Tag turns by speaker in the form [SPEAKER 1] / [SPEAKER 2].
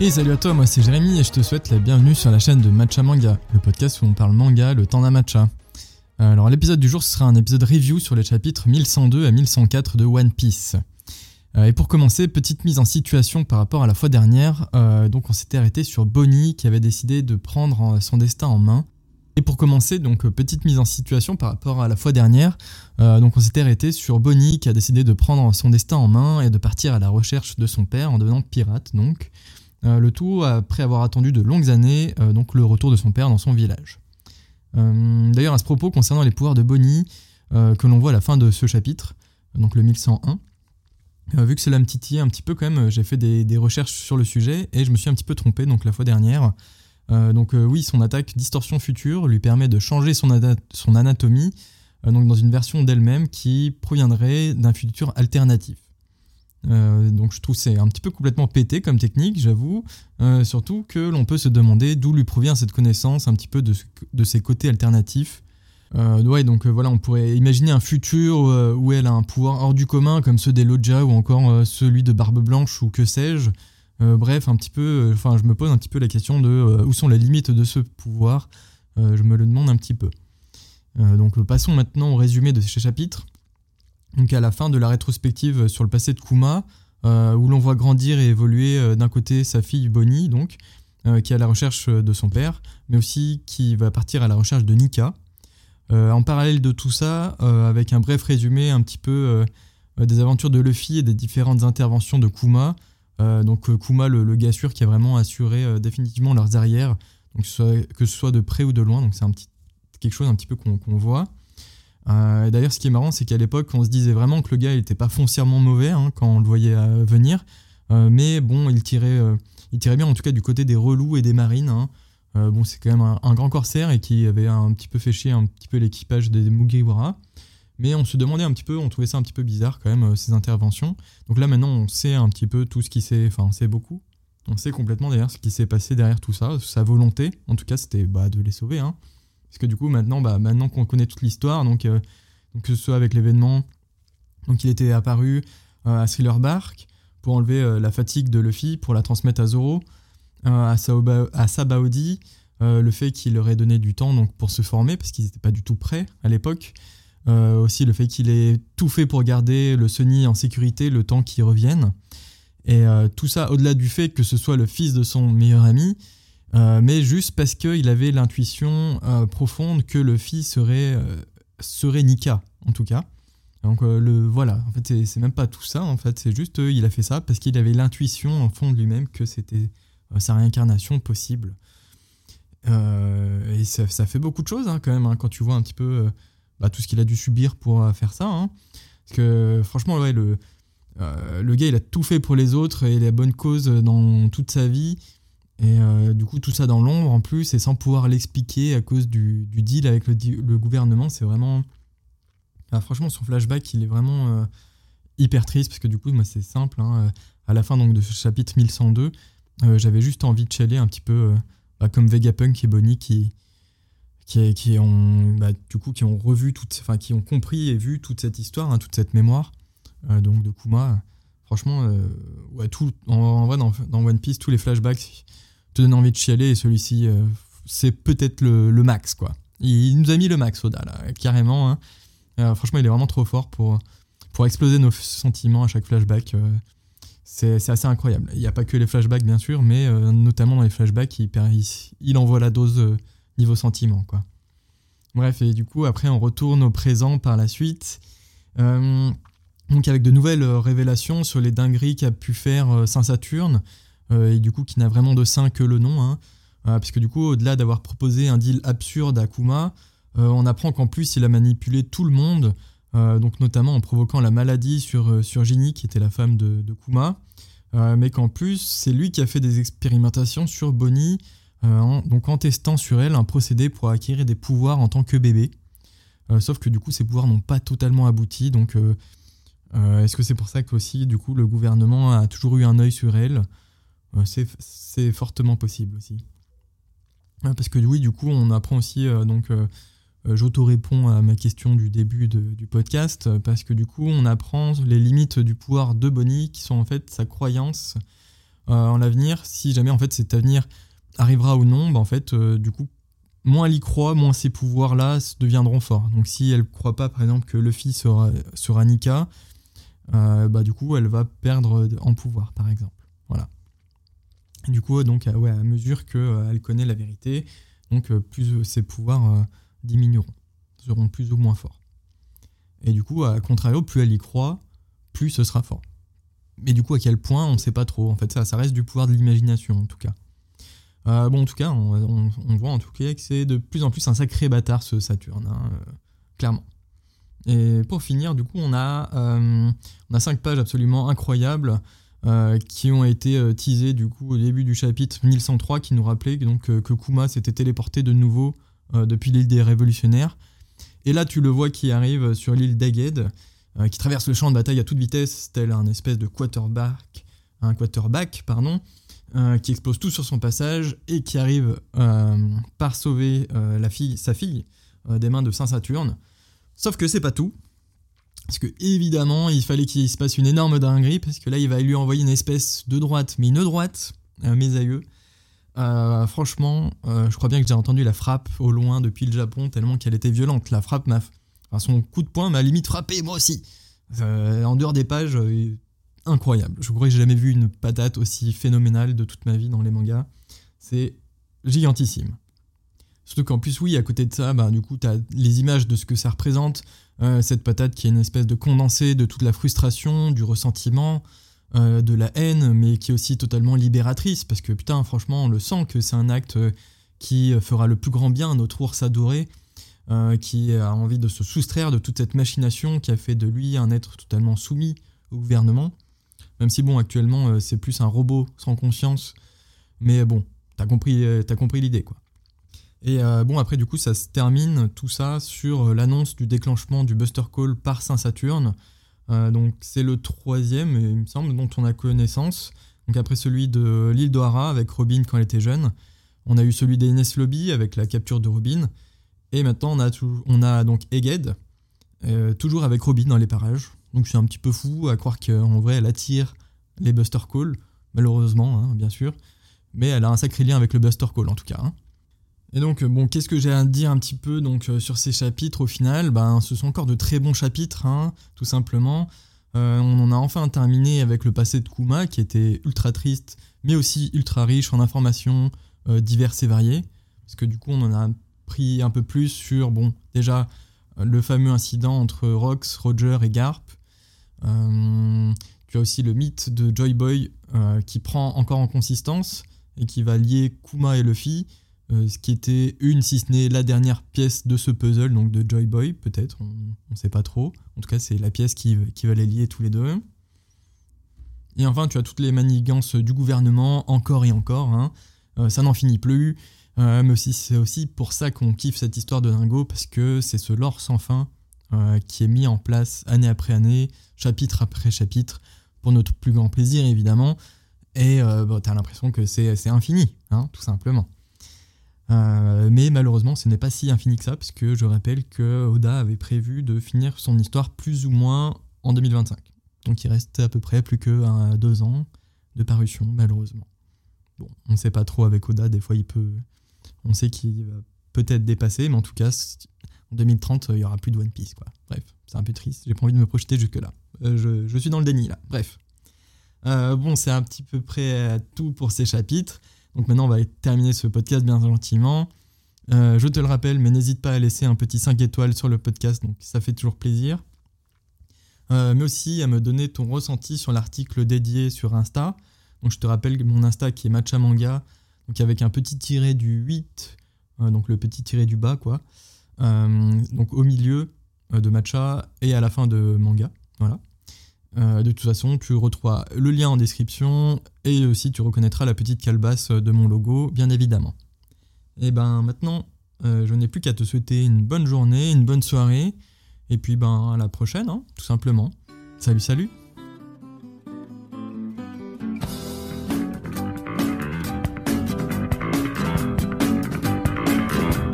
[SPEAKER 1] Et salut à toi, moi c'est Jérémy et je te souhaite la bienvenue sur la chaîne de Matcha Manga, le podcast où on parle manga le temps d'un matcha. Alors l'épisode du jour ce sera un épisode review sur les chapitres 1102 à 1104 de One Piece. Euh, et pour commencer, petite mise en situation par rapport à la fois dernière, euh, donc on s'était arrêté sur Bonnie qui avait décidé de prendre son destin en main. Et pour commencer, donc petite mise en situation par rapport à la fois dernière, euh, donc on s'était arrêté sur Bonnie qui a décidé de prendre son destin en main et de partir à la recherche de son père en devenant pirate donc. Euh, le tout après avoir attendu de longues années euh, donc le retour de son père dans son village. Euh, d'ailleurs, à ce propos, concernant les pouvoirs de Bonnie, que l'on voit à la fin de ce chapitre, donc le 1101, vu que cela me titillait un petit peu quand même, j'ai fait des, recherches sur le sujet et je me suis un petit peu trompé donc la fois dernière. donc oui, son attaque distorsion future lui permet de changer son, son anatomie donc dans une version d'elle-même qui proviendrait d'un futur alternatif. Euh, donc je trouve c'est un petit peu complètement pété comme technique, j'avoue. Euh, surtout que l'on peut se demander d'où lui provient cette connaissance un petit peu de, ses côtés alternatifs. Euh, ouais, donc voilà, on pourrait imaginer un futur où elle a un pouvoir hors du commun comme ceux des Lodja ou encore celui de Barbe Blanche ou que sais-je. bref, un petit peu, enfin, je me pose un petit peu la question de où sont les limites de ce pouvoir. je me le demande un petit peu. donc passons maintenant au résumé de ces chapitres donc à la fin de la rétrospective sur le passé de Kuma, euh, où l'on voit grandir et évoluer euh, d'un côté sa fille Bonnie, donc, euh, qui est à la recherche de son père, mais aussi qui va partir à la recherche de Nika. en parallèle de tout ça, avec un bref résumé un petit peu des aventures de Luffy et des différentes interventions de Kuma. donc Kuma, le, gars sûr qui a vraiment assuré définitivement leurs arrières, donc que ce, soit, de près ou de loin, donc c'est un petit, quelque chose un petit peu qu'on voit. Euh, d'ailleurs, ce qui est marrant, c'est qu'à l'époque, on se disait vraiment que le gars n'était pas foncièrement mauvais hein, quand on le voyait euh, venir. Euh, mais bon, il tirait, il tirait bien en tout cas du côté des relous et des marines. Hein. bon, c'est quand même un, grand corsaire et qui avait un petit peu fait chier un petit peu l'équipage des Mugiwara. Mais on se demandait un petit peu, on trouvait ça un petit peu bizarre quand même, ces interventions. Donc là, maintenant, on sait un petit peu tout ce qui s'est. Enfin, beaucoup. On sait complètement d'ailleurs ce qui s'est passé derrière tout ça. Sa volonté, en tout cas, c'était bah, de les sauver. Hein. Parce que du coup, maintenant, bah, qu'on connaît toute l'histoire, euh, donc, que ce soit avec l'événement, donc il était apparu euh, à Thriller Bark pour enlever euh, la fatigue de Luffy, pour la transmettre à Zoro, à, à Sabaody, le fait qu'il leur ait donné du temps donc, pour se former, parce qu'ils n'étaient pas du tout prêts à l'époque. aussi le fait qu'il ait tout fait pour garder le Sunny en sécurité le temps qu'il revienne. Et tout ça, au-delà du fait que ce soit le fils de son meilleur ami, euh, mais juste parce qu'il avait l'intuition euh, profonde que le fils serait, euh, serait Nika, en tout cas. Donc le voilà, en fait c'est même pas tout ça, en fait c'est juste il a fait ça parce qu'il avait l'intuition en fond de lui-même que c'était sa réincarnation possible. et ça, fait beaucoup de choses hein, quand même hein, quand tu vois un petit peu bah, tout ce qu'il a dû subir pour faire ça. Hein. Parce que franchement ouais le le gars il a tout fait pour les autres et la bonne cause dans toute sa vie. Et euh, du coup, tout ça dans l'ombre en plus, et sans pouvoir l'expliquer à cause du, deal avec le, gouvernement, c'est vraiment. franchement, son flashback, il est vraiment euh, hyper triste, parce que du coup, moi, c'est simple. Hein, à la fin donc, de ce chapitre 1102, euh, j'avais juste envie de chialer un petit peu, bah, comme Vegapunk et Bonnie qui. Qui, qui ont bah, du coup qui ont revu toute enfin qui ont compris et vu toute cette histoire hein, toute cette mémoire donc de Kuma franchement ouais tout en, vrai dans, One Piece tous les flashbacks te donne envie de chialer et celui-ci, euh, c'est peut-être le, max, quoi. Il, nous a mis le max, Oda, là, carrément. Hein. Euh, franchement, il est vraiment trop fort pour, pour exploser nos sentiments à chaque flashback. Euh. c'est assez incroyable. Il n'y a pas que les flashbacks, bien sûr, mais notamment dans les flashbacks, il, envoie la dose niveau sentiment, quoi. Bref, et du coup, après, on retourne au présent par la suite. donc, avec de nouvelles révélations sur les dingueries qu'a pu faire Saint-Saturne. Euh, et du coup qui n'a vraiment de sein que le nom. Hein. Euh, parce que du coup, au-delà d'avoir proposé un deal absurde à Kuma, euh, on apprend qu'en plus il a manipulé tout le monde, donc notamment en provoquant la maladie sur, sur Ginny, qui était la femme de, Kuma. mais qu'en plus, c'est lui qui a fait des expérimentations sur Bonnie, en, donc en testant sur elle un procédé pour acquérir des pouvoirs en tant que bébé. sauf que du coup, ces pouvoirs n'ont pas totalement abouti. Donc, est-ce que c'est pour ça que aussi, du coup, le gouvernement a toujours eu un œil sur elle c'est fortement possible aussi. Parce que oui, du coup, on apprend aussi, euh, donc euh, euh, j'auto-réponds à ma question du début du podcast, parce que du coup, on apprend les limites du pouvoir de Bonnie, qui sont en fait sa croyance en l'avenir, si jamais en fait cet avenir arrivera ou non, bah, en fait, du coup, moins elle y croit, moins ces pouvoirs-là deviendront forts. Donc si elle ne croit pas, par exemple, que Luffy sera, sera Nika, bah, du coup, elle va perdre en pouvoir, par exemple. Voilà. Du coup, donc, ouais, à mesure qu'elle connaît la vérité, donc plus ses pouvoirs diminueront, seront plus ou moins forts. Et du coup, à contrario, plus elle y croit, plus ce sera fort. Mais du coup, à quel point, on ne sait pas trop. En fait, ça, ça reste du pouvoir de l'imagination, en tout cas. Euh, bon, en tout cas, on, voit en tout cas que c'est de plus en plus un sacré bâtard, ce Saturne, hein, euh, clairement. Et pour finir, du coup, on a, euh, on a cinq pages absolument incroyables qui ont été teasées du coup au début du chapitre 1103 qui nous rappelait donc, que Kuma s'était téléporté de nouveau depuis l'île des révolutionnaires et là, tu le vois qui arrive sur l'île d'Aged, euh, qui traverse le champ de bataille à toute vitesse, tel un espèce de quarterback, un quarterback pardon, euh, qui explose tout sur son passage et qui arrive euh, par sauver sa fille des mains de Saint Saturne. Sauf que c'est pas tout. Parce que évidemment, il fallait qu'il se passe une énorme dinguerie, parce que là, il va lui envoyer une espèce de droite, mais une droite, mes aïeux, euh, franchement, euh, je crois bien que j'ai entendu la frappe au loin depuis le Japon, tellement qu'elle était violente. La frappe m'a. son coup de poing m'a limite frappé, moi aussi. Euh, en dehors des pages, incroyable. Je crois que j'ai jamais vu une patate aussi phénoménale de toute ma vie dans les mangas. C'est gigantissime. Surtout qu'en plus, oui, à côté de ça, bah, du coup, tu as les images de ce que ça représente. Cette patate qui est une espèce de condensé de toute la frustration, du ressentiment, euh, de la haine, mais qui est aussi totalement libératrice, parce que putain, franchement, on le sent que c'est un acte euh, qui fera le plus grand bien à notre ours adoré, euh, qui a envie de se soustraire de toute cette machination qui a fait de lui un être totalement soumis au gouvernement. Même si, bon, actuellement, c'est plus un robot sans conscience, mais bon, t'as compris, compris l'idée, quoi. Et bon, après, du coup, ça se termine tout ça sur l'annonce du déclenchement du Buster Call par Saint-Saturne, euh, donc c'est le troisième, il me semble, dont on a connaissance. Donc après celui de l'île d'Ohara avec Robin quand elle était jeune. On a eu celui d'Ines Lobby avec la capture de Robin. Et maintenant on a, on a donc Eged, euh, toujours avec Robin dans les parages. Donc c'est un petit peu fou à croire qu'en vrai elle attire les Buster Call, malheureusement, hein, bien sûr. Mais elle a un sacré lien avec le Buster Call en tout cas. Hein. Et donc, bon, qu'est-ce que j'ai à dire un petit peu donc, euh, sur ces chapitres au final? Ben, Ce sont encore de très bons chapitres, hein, tout simplement. Euh, on en a enfin terminé avec le passé de Kuma, qui était ultra triste, mais aussi ultra riche en informations euh, diverses et variées. Parce que du coup, on en a pris un peu plus sur, bon, déjà, le fameux incident entre Rox, Roger et Garp. tu as aussi le mythe de Joy Boy qui prend encore en consistance et qui va lier Kuma et Luffy. Euh, ce qui était une, si ce n'est la dernière pièce de ce puzzle, donc de Joy Boy, peut-être, on ne sait pas trop. En tout cas, c'est la pièce qui, va les lier tous les deux. Et enfin, tu as toutes les manigances du gouvernement, encore et encore. Hein. Euh, ça n'en finit plus. Euh, mais c'est aussi pour ça qu'on kiffe cette histoire de Dingo, parce que c'est ce lore sans fin qui est mis en place année après année, chapitre après chapitre, pour notre plus grand plaisir, évidemment. Et bah, tu as l'impression que c'est infini, hein, tout simplement. Euh, mais malheureusement, ce n'est pas si infini que ça, puisque je rappelle que Oda avait prévu de finir son histoire plus ou moins en 2025. Donc il reste à peu près plus que deux ans de parution, malheureusement. Bon, on ne sait pas trop avec Oda, des fois il peut. On sait qu'il va peut-être dépasser, mais en tout cas, en 2030, il n'y aura plus de One Piece, quoi. Bref, c'est un peu triste, j'ai pas envie de me projeter jusque-là. Euh, je, suis dans le déni, là. Bref. Euh, bon, c'est un petit peu près tout pour ces chapitres. Donc maintenant, on va terminer ce podcast bien gentiment. Euh, je te le rappelle, mais n'hésite pas à laisser un petit 5 étoiles sur le podcast, donc ça fait toujours plaisir. Euh, mais aussi à me donner ton ressenti sur l'article dédié sur Insta. Donc je te rappelle mon Insta qui est Matcha Manga, donc avec un petit tiré du 8, euh, donc le petit tiré du bas quoi. donc au milieu de Matcha et à la fin de Manga. Voilà. Euh, de toute façon, tu retrouveras le lien en description et aussi tu reconnaîtras la petite calebasse de mon logo, bien évidemment. Et ben maintenant, euh, je n'ai plus qu'à te souhaiter une bonne journée, une bonne soirée, et puis ben à la prochaine, hein, tout simplement. Salut, salut